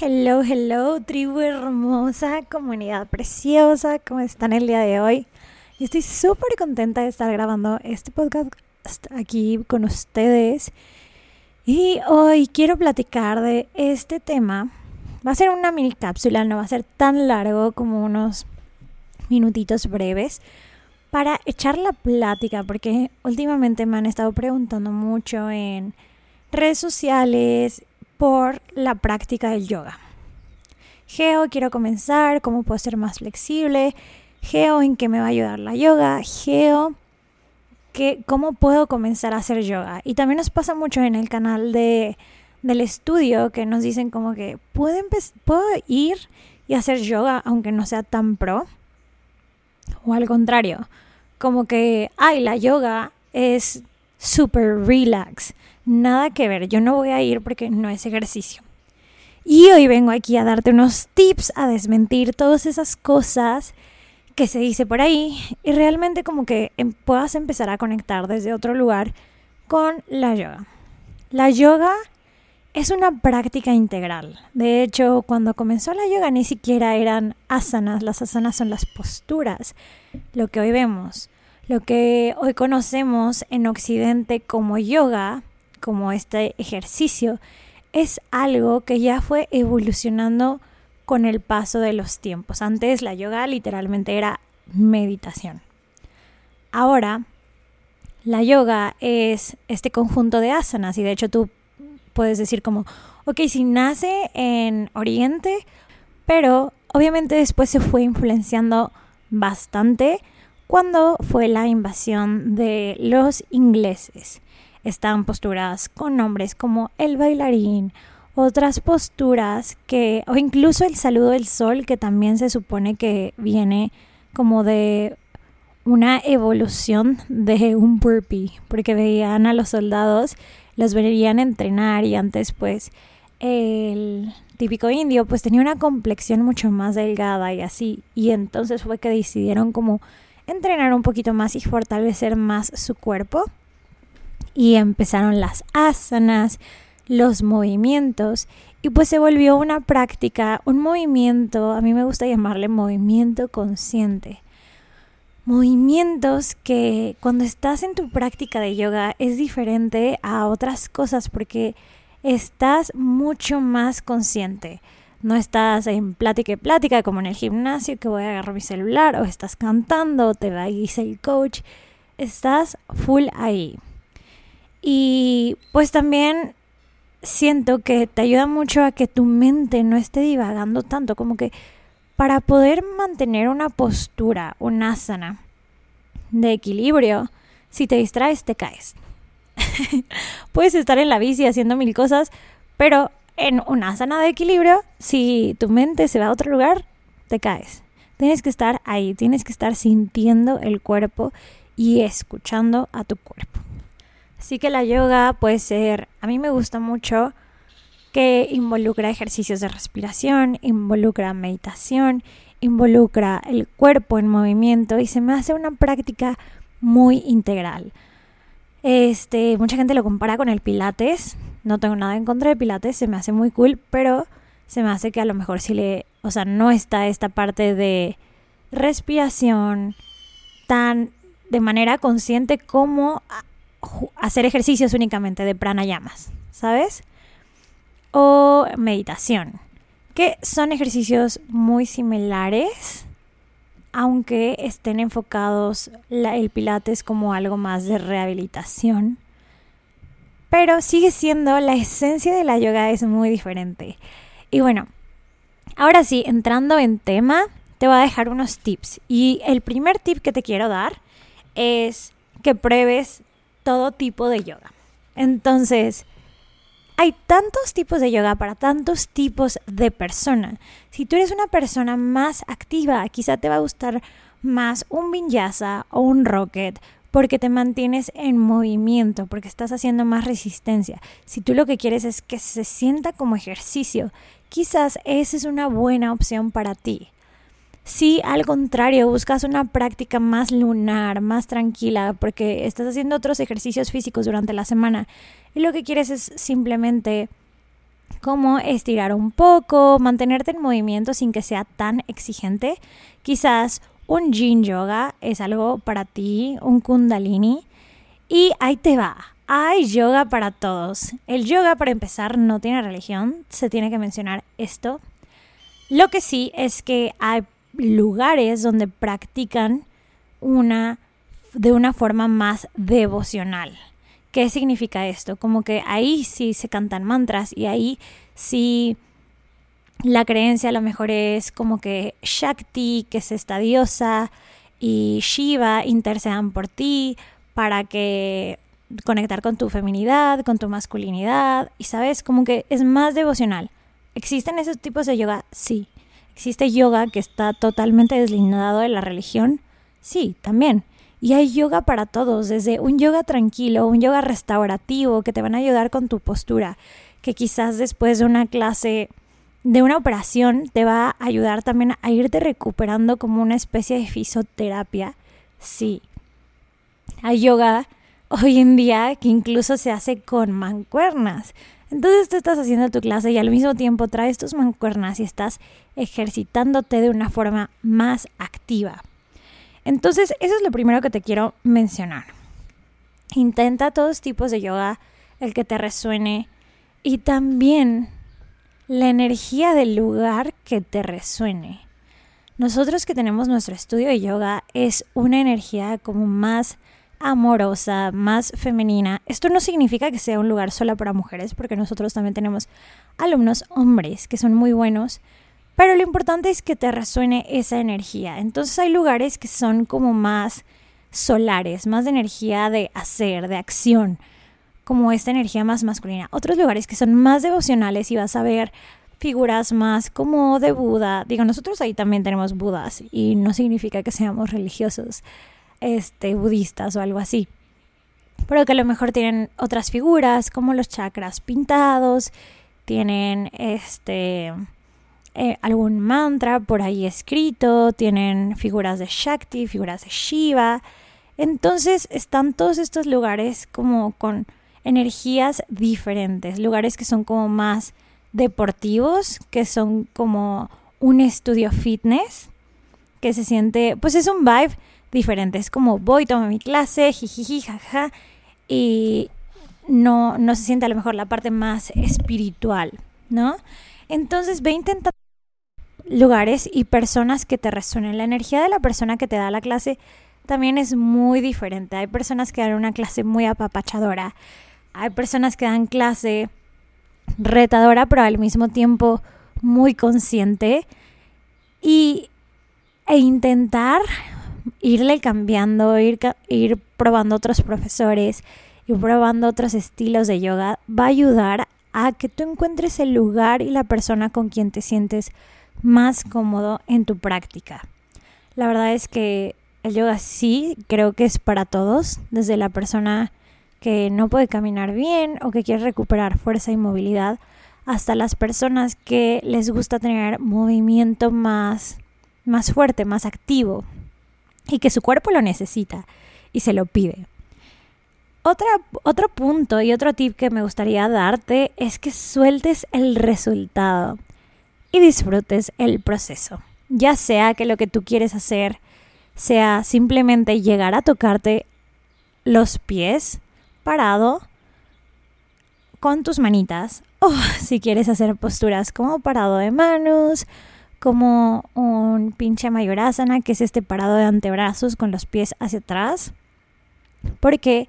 Hello, hello, tribu hermosa, comunidad preciosa, ¿cómo están el día de hoy? Y estoy súper contenta de estar grabando este podcast aquí con ustedes. Y hoy quiero platicar de este tema. Va a ser una mini cápsula, no va a ser tan largo como unos minutitos breves para echar la plática, porque últimamente me han estado preguntando mucho en redes sociales por la práctica del yoga. Geo, quiero comenzar, ¿cómo puedo ser más flexible? Geo, ¿en qué me va a ayudar la yoga? Geo, ¿qué, ¿cómo puedo comenzar a hacer yoga? Y también nos pasa mucho en el canal de, del estudio que nos dicen como que ¿puedo, puedo ir y hacer yoga aunque no sea tan pro. O al contrario, como que, ay, la yoga es super relax nada que ver, yo no voy a ir porque no es ejercicio. Y hoy vengo aquí a darte unos tips a desmentir todas esas cosas que se dice por ahí y realmente como que em, puedas empezar a conectar desde otro lugar con la yoga. La yoga es una práctica integral. De hecho, cuando comenzó la yoga ni siquiera eran asanas, las asanas son las posturas, lo que hoy vemos. Lo que hoy conocemos en Occidente como yoga como este ejercicio, es algo que ya fue evolucionando con el paso de los tiempos. Antes la yoga literalmente era meditación. Ahora, la yoga es este conjunto de asanas y de hecho tú puedes decir como, ok, si nace en Oriente, pero obviamente después se fue influenciando bastante cuando fue la invasión de los ingleses. Están posturas con nombres como el bailarín, otras posturas que, o incluso el saludo del sol, que también se supone que viene como de una evolución de un burpee, porque veían a los soldados, los verían entrenar y antes pues el típico indio pues tenía una complexión mucho más delgada y así, y entonces fue que decidieron como entrenar un poquito más y fortalecer más su cuerpo y empezaron las asanas, los movimientos y pues se volvió una práctica, un movimiento, a mí me gusta llamarle movimiento consciente. Movimientos que cuando estás en tu práctica de yoga es diferente a otras cosas porque estás mucho más consciente. No estás en plática y plática como en el gimnasio que voy a agarrar mi celular o estás cantando o te va guiar el coach. Estás full ahí. Y pues también siento que te ayuda mucho a que tu mente no esté divagando tanto, como que para poder mantener una postura, un asana de equilibrio, si te distraes te caes. Puedes estar en la bici haciendo mil cosas, pero en una asana de equilibrio, si tu mente se va a otro lugar, te caes. Tienes que estar ahí, tienes que estar sintiendo el cuerpo y escuchando a tu cuerpo. Así que la yoga puede ser, a mí me gusta mucho que involucra ejercicios de respiración, involucra meditación, involucra el cuerpo en movimiento y se me hace una práctica muy integral. Este, mucha gente lo compara con el pilates. No tengo nada en contra de pilates, se me hace muy cool, pero se me hace que a lo mejor si le, o sea, no está esta parte de respiración tan de manera consciente como hacer ejercicios únicamente de pranayamas, ¿sabes? O meditación, que son ejercicios muy similares, aunque estén enfocados el pilates como algo más de rehabilitación. Pero sigue siendo la esencia de la yoga es muy diferente. Y bueno, ahora sí, entrando en tema, te voy a dejar unos tips. Y el primer tip que te quiero dar es que pruebes todo tipo de yoga. Entonces, hay tantos tipos de yoga para tantos tipos de personas. Si tú eres una persona más activa, quizá te va a gustar más un vinyasa o un rocket porque te mantienes en movimiento, porque estás haciendo más resistencia. Si tú lo que quieres es que se sienta como ejercicio, quizás esa es una buena opción para ti. Si al contrario buscas una práctica más lunar, más tranquila, porque estás haciendo otros ejercicios físicos durante la semana y lo que quieres es simplemente como estirar un poco, mantenerte en movimiento sin que sea tan exigente, quizás un yin yoga es algo para ti, un kundalini. Y ahí te va. Hay yoga para todos. El yoga, para empezar, no tiene religión. Se tiene que mencionar esto. Lo que sí es que hay lugares donde practican una de una forma más devocional. ¿Qué significa esto? Como que ahí sí se cantan mantras y ahí sí la creencia a lo mejor es como que Shakti, que es esta diosa, y Shiva intercedan por ti para que conectar con tu feminidad, con tu masculinidad, y sabes, como que es más devocional. ¿Existen esos tipos de yoga? Sí. ¿Existe yoga que está totalmente deslindado de la religión? Sí, también. Y hay yoga para todos, desde un yoga tranquilo, un yoga restaurativo que te van a ayudar con tu postura, que quizás después de una clase, de una operación, te va a ayudar también a irte recuperando como una especie de fisioterapia. Sí. Hay yoga hoy en día que incluso se hace con mancuernas. Entonces tú estás haciendo tu clase y al mismo tiempo traes tus mancuernas y estás ejercitándote de una forma más activa. Entonces eso es lo primero que te quiero mencionar. Intenta todos tipos de yoga, el que te resuene y también la energía del lugar que te resuene. Nosotros que tenemos nuestro estudio de yoga es una energía como más amorosa, más femenina. Esto no significa que sea un lugar solo para mujeres, porque nosotros también tenemos alumnos hombres que son muy buenos, pero lo importante es que te resuene esa energía. Entonces hay lugares que son como más solares, más de energía de hacer, de acción, como esta energía más masculina. Otros lugares que son más devocionales y vas a ver figuras más como de Buda. Digo, nosotros ahí también tenemos Budas y no significa que seamos religiosos este, budistas o algo así. Pero que a lo mejor tienen otras figuras como los chakras pintados, tienen este eh, algún mantra por ahí escrito, tienen figuras de Shakti, figuras de Shiva. Entonces están todos estos lugares como con energías diferentes, lugares que son como más deportivos, que son como un estudio fitness, que se siente, pues es un vibe diferente. Es como voy, tomo mi clase, jijiji, jaja, y no, no se siente a lo mejor la parte más espiritual, ¿no? Entonces ve intentando lugares y personas que te resuenen. La energía de la persona que te da la clase también es muy diferente. Hay personas que dan una clase muy apapachadora. Hay personas que dan clase retadora, pero al mismo tiempo muy consciente. Y, e intentar irle cambiando, ir, ir probando otros profesores, ir probando otros estilos de yoga, va a ayudar a que tú encuentres el lugar y la persona con quien te sientes más cómodo en tu práctica. La verdad es que el yoga sí creo que es para todos, desde la persona que no puede caminar bien o que quiere recuperar fuerza y movilidad, hasta las personas que les gusta tener movimiento más, más fuerte, más activo, y que su cuerpo lo necesita y se lo pide. Otro punto y otro tip que me gustaría darte es que sueltes el resultado y disfrutes el proceso. Ya sea que lo que tú quieres hacer sea simplemente llegar a tocarte los pies parado con tus manitas o si quieres hacer posturas como parado de manos, como un pinche mayorasana, que es este parado de antebrazos con los pies hacia atrás. Porque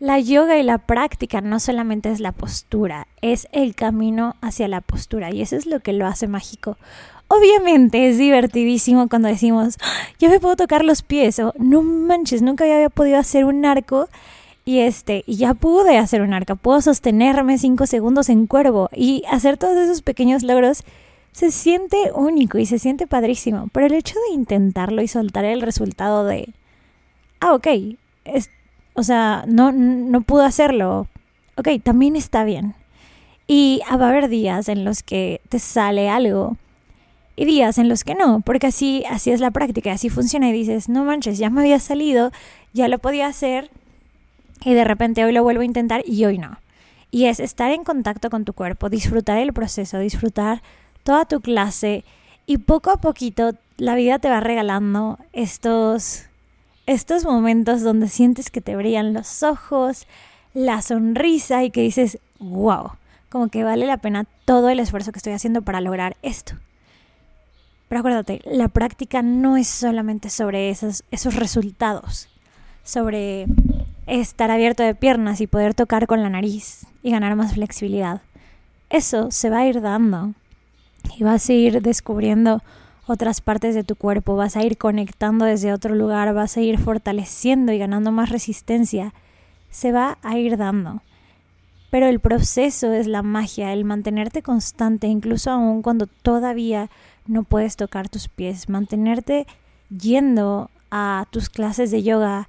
la yoga y la práctica no solamente es la postura, es el camino hacia la postura y eso es lo que lo hace mágico. Obviamente es divertidísimo cuando decimos, ah, yo me puedo tocar los pies o no manches, nunca había podido hacer un arco Y este, y ya pude hacer un arca, puedo sostenerme cinco segundos en cuervo y hacer todos esos pequeños logros se siente único y se siente padrísimo. Pero el hecho de intentarlo y soltar el resultado de, ah, ok, es, o sea, no, no pude hacerlo, ok, también está bien. Y va a haber días en los que te sale algo y días en los que no, porque así, así es la práctica, así funciona y dices, no manches, ya me había salido, ya lo podía hacer y de repente hoy lo vuelvo a intentar y hoy no. Y es estar en contacto con tu cuerpo, disfrutar el proceso, disfrutar toda tu clase y poco a poquito la vida te va regalando estos estos momentos donde sientes que te brillan los ojos, la sonrisa y que dices, wow, como que vale la pena todo el esfuerzo que estoy haciendo para lograr esto. Pero acuérdate, la práctica no es solamente sobre esos, esos resultados, sobre estar abierto de piernas y poder tocar con la nariz y ganar más flexibilidad. Eso se va a ir dando y vas a ir descubriendo otras partes de tu cuerpo, vas a ir conectando desde otro lugar, vas a ir fortaleciendo y ganando más resistencia. Se va a ir dando. Pero el proceso es la magia, el mantenerte constante, incluso aún cuando todavía no puedes tocar tus pies, mantenerte yendo a tus clases de yoga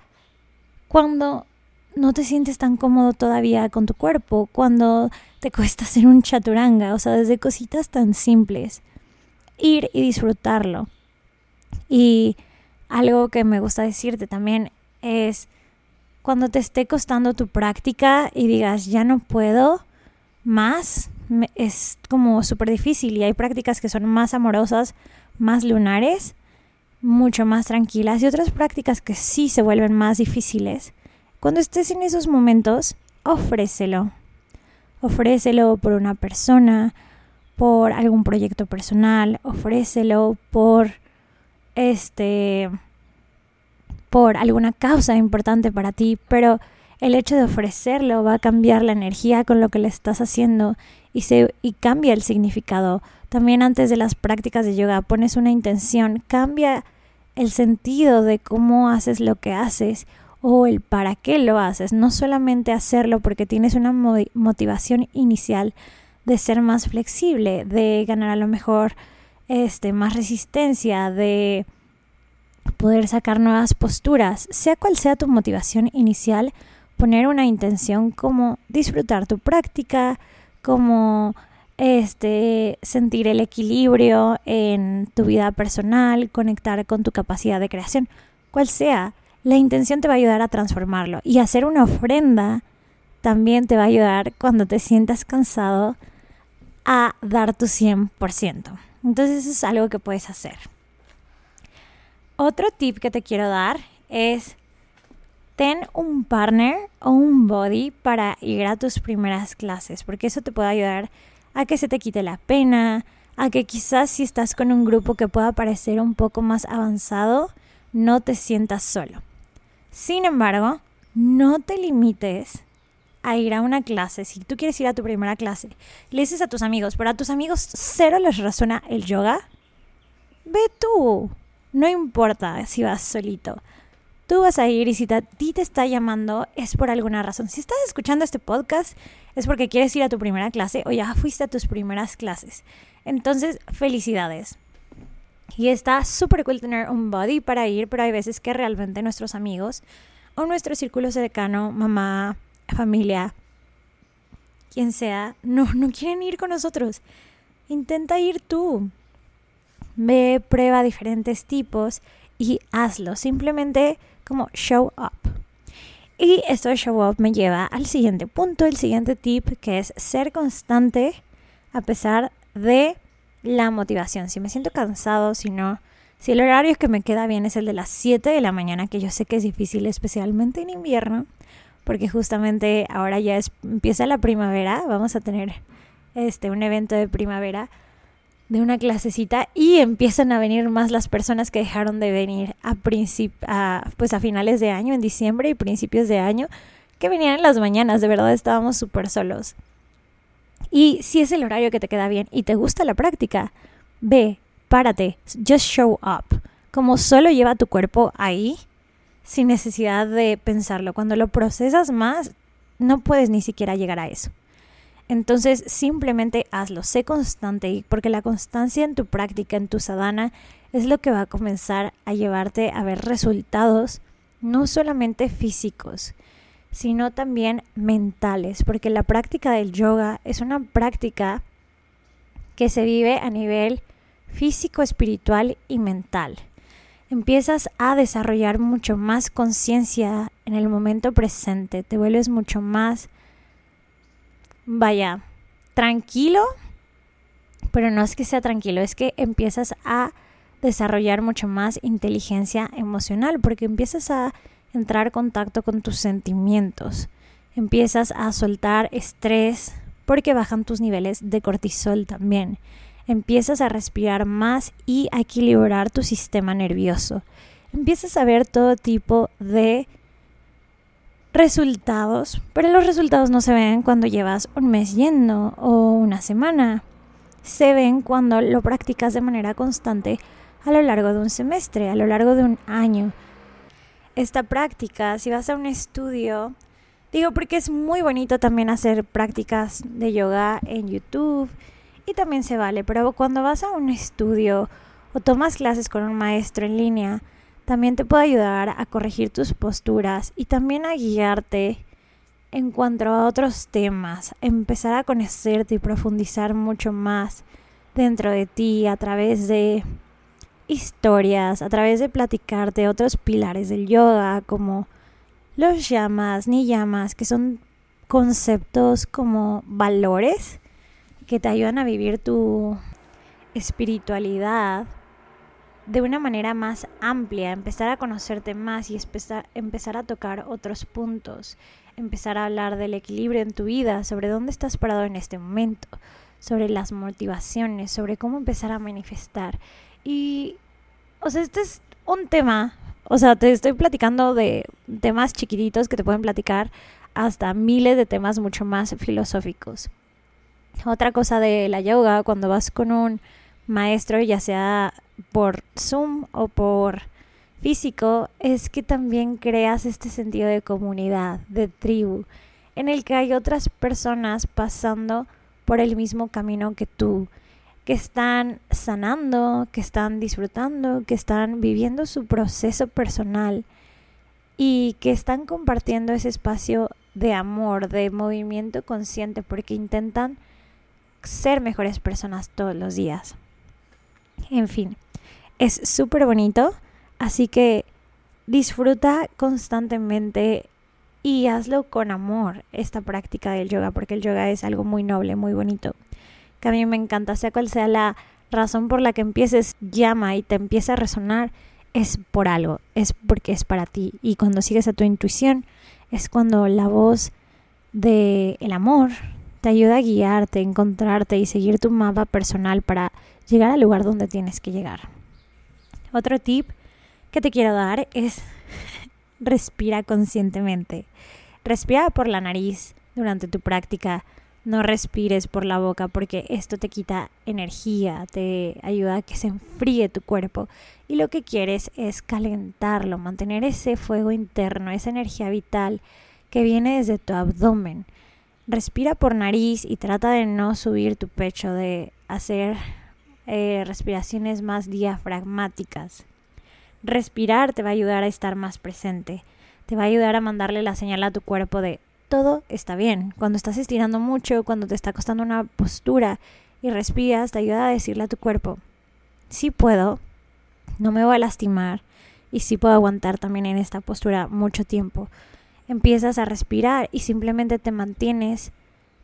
cuando no te sientes tan cómodo todavía con tu cuerpo, cuando te cuesta hacer un chaturanga, o sea, desde cositas tan simples. Ir y disfrutarlo. Y algo que me gusta decirte también es cuando te esté costando tu práctica y digas, ya no puedo más, es como súper difícil y hay prácticas que son más amorosas, más lunares, mucho más tranquilas y otras prácticas que sí se vuelven más difíciles. Cuando estés en esos momentos, ofrécelo. Ofrécelo por una persona, por algún proyecto personal, ofrécelo por este por alguna causa importante para ti, pero el hecho de ofrecerlo va a cambiar la energía con lo que le estás haciendo y, se, y cambia el significado. También antes de las prácticas de yoga pones una intención, cambia el sentido de cómo haces lo que haces o el para qué lo haces. No solamente hacerlo porque tienes una motivación inicial de ser más flexible, de ganar a lo mejor este, más resistencia, de poder sacar nuevas posturas, sea cual sea tu motivación inicial, poner una intención como disfrutar tu práctica, como este sentir el equilibrio en tu vida personal, conectar con tu capacidad de creación, cual sea, la intención te va a ayudar a transformarlo y hacer una ofrenda también te va a ayudar cuando te sientas cansado a dar tu 100%. Entonces eso es algo que puedes hacer. Otro tip que te quiero dar es ten un partner o un body para ir a tus primeras clases, porque eso te puede ayudar a que se te quite la pena, a que quizás si estás con un grupo que pueda parecer un poco más avanzado, no te sientas solo. Sin embargo, no te limites a ir a una clase. Si tú quieres ir a tu primera clase, le dices a tus amigos, pero a tus amigos cero les resuena el yoga, ve tú. No importa si vas solito. Tú vas a ir y si a ti te está llamando es por alguna razón. Si estás escuchando este podcast es porque quieres ir a tu primera clase o ya fuiste a tus primeras clases. Entonces, felicidades. Y está súper cool tener un body para ir, pero hay veces que realmente nuestros amigos o nuestro círculo cercano, mamá, familia, quien sea, no, no quieren ir con nosotros. Intenta ir tú. Ve, prueba diferentes tipos y hazlo. Simplemente como show up. Y esto de show up me lleva al siguiente punto, el siguiente tip, que es ser constante a pesar de la motivación. Si me siento cansado, si no, si el horario que me queda bien es el de las 7 de la mañana, que yo sé que es difícil, especialmente en invierno, porque justamente ahora ya empieza la primavera, vamos a tener este un evento de primavera de una clasecita y empiezan a venir más las personas que dejaron de venir a, a, pues a finales de año, en diciembre y principios de año, que venían en las mañanas, de verdad estábamos súper solos. Y si es el horario que te queda bien y te gusta la práctica, ve, párate, just show up. Como solo lleva tu cuerpo ahí, sin necesidad de pensarlo. Cuando lo procesas más, no puedes ni siquiera llegar a eso. Entonces simplemente hazlo, sé constante, porque la constancia en tu práctica, en tu sadhana, es lo que va a comenzar a llevarte a ver resultados no solamente físicos, sino también mentales, porque la práctica del yoga es una práctica que se vive a nivel físico, espiritual y mental. Empiezas a desarrollar mucho más conciencia en el momento presente, te vuelves mucho más, vaya, tranquilo, pero no es que sea tranquilo, es que empiezas a desarrollar mucho más inteligencia emocional, porque empiezas a entrar en contacto con tus sentimientos, empiezas a soltar estrés, porque bajan tus niveles de cortisol también. Empiezas a respirar más y a equilibrar tu sistema nervioso. Empiezas a ver todo tipo de resultados, pero los resultados no se ven cuando llevas un mes yendo o una semana. Se ven cuando lo practicas de manera constante a lo largo de un semestre, a lo largo de un año. Esta práctica, si vas a un estudio, digo porque es muy bonito también hacer prácticas de yoga en YouTube y también se vale, pero cuando vas a un estudio o tomas clases con un maestro en línea, también te puede ayudar a corregir tus posturas y también a guiarte en cuanto a otros temas, empezar a conocerte y profundizar mucho más dentro de ti a través de historias, a través de platicar de otros pilares del yoga, como los llamas, ni llamas, que son conceptos como valores que te ayudan a vivir tu espiritualidad de una manera más amplia, empezar a conocerte más y empezar, a tocar otros puntos, empezar a hablar del equilibrio en tu vida, sobre dónde estás parado en este momento, sobre las motivaciones, sobre cómo empezar a manifestar. Y, o sea, este es un tema, o sea, te estoy platicando de temas chiquititos que te pueden platicar hasta miles de temas mucho más filosóficos. Otra cosa de la yoga, cuando vas con un maestro, ya sea por Zoom o por físico, es que también creas este sentido de comunidad, de tribu, en el que hay otras personas pasando por el mismo camino que tú, que están sanando, que están disfrutando, que están viviendo su proceso personal y que están compartiendo ese espacio de amor, de movimiento consciente, porque intentan ser mejores personas todos los días. En fin, es súper bonito, así que disfruta constantemente y hazlo con amor esta práctica del yoga, porque el yoga es algo muy noble, muy bonito que a mí me encanta, sea cual sea la razón por la que empieces llama y te empieza a resonar, es por algo, es porque es para ti. Y cuando sigues a tu intuición, es cuando la voz del el amor te ayuda a guiarte, encontrarte y seguir tu mapa personal para llegar al lugar donde tienes que llegar. Otro tip que te quiero dar es respira conscientemente. Respira por la nariz durante tu práctica no respires por la boca porque esto te quita energía, te ayuda a que se enfríe tu cuerpo y lo que quieres es calentarlo, mantener ese fuego interno, esa energía vital que viene desde tu abdomen. Respira por nariz y trata de no subir tu pecho, de hacer eh, respiraciones más diafragmáticas. Respirar te va a ayudar a estar más presente, te va a ayudar a mandarle la señal a tu cuerpo de todo está bien. Cuando estás estirando mucho, cuando te está costando una postura y respiras, te ayuda a decirle a tu cuerpo, sí puedo, no me voy a lastimar y sí puedo aguantar también en esta postura mucho tiempo. Empiezas a respirar y simplemente te mantienes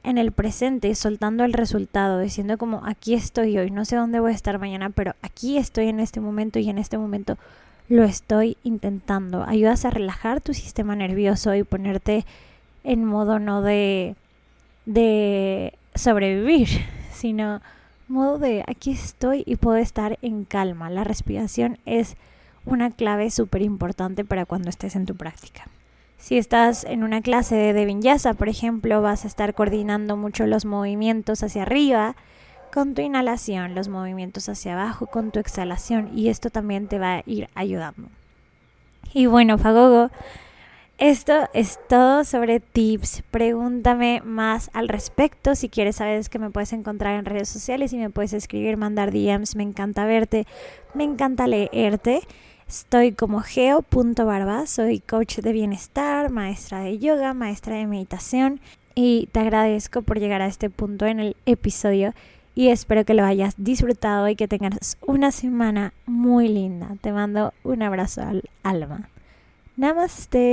en el presente, soltando el resultado, diciendo como aquí estoy hoy, no sé dónde voy a estar mañana, pero aquí estoy en este momento y en este momento lo estoy intentando. Ayudas a relajar tu sistema nervioso y ponerte en modo no de, de sobrevivir, sino modo de aquí estoy y puedo estar en calma. La respiración es una clave súper importante para cuando estés en tu práctica. Si estás en una clase de vinyasa, por ejemplo, vas a estar coordinando mucho los movimientos hacia arriba con tu inhalación, los movimientos hacia abajo con tu exhalación y esto también te va a ir ayudando. Y bueno, Fagogo, esto es todo sobre tips. Pregúntame más al respecto. Si quieres, sabes que me puedes encontrar en redes sociales y me puedes escribir, mandar DMs. Me encanta verte, me encanta leerte. Estoy como geo.barba, soy coach de bienestar, maestra de yoga, maestra de meditación y te agradezco por llegar a este punto en el episodio y espero que lo hayas disfrutado y que tengas una semana muy linda. Te mando un abrazo al alma. नमस्ते।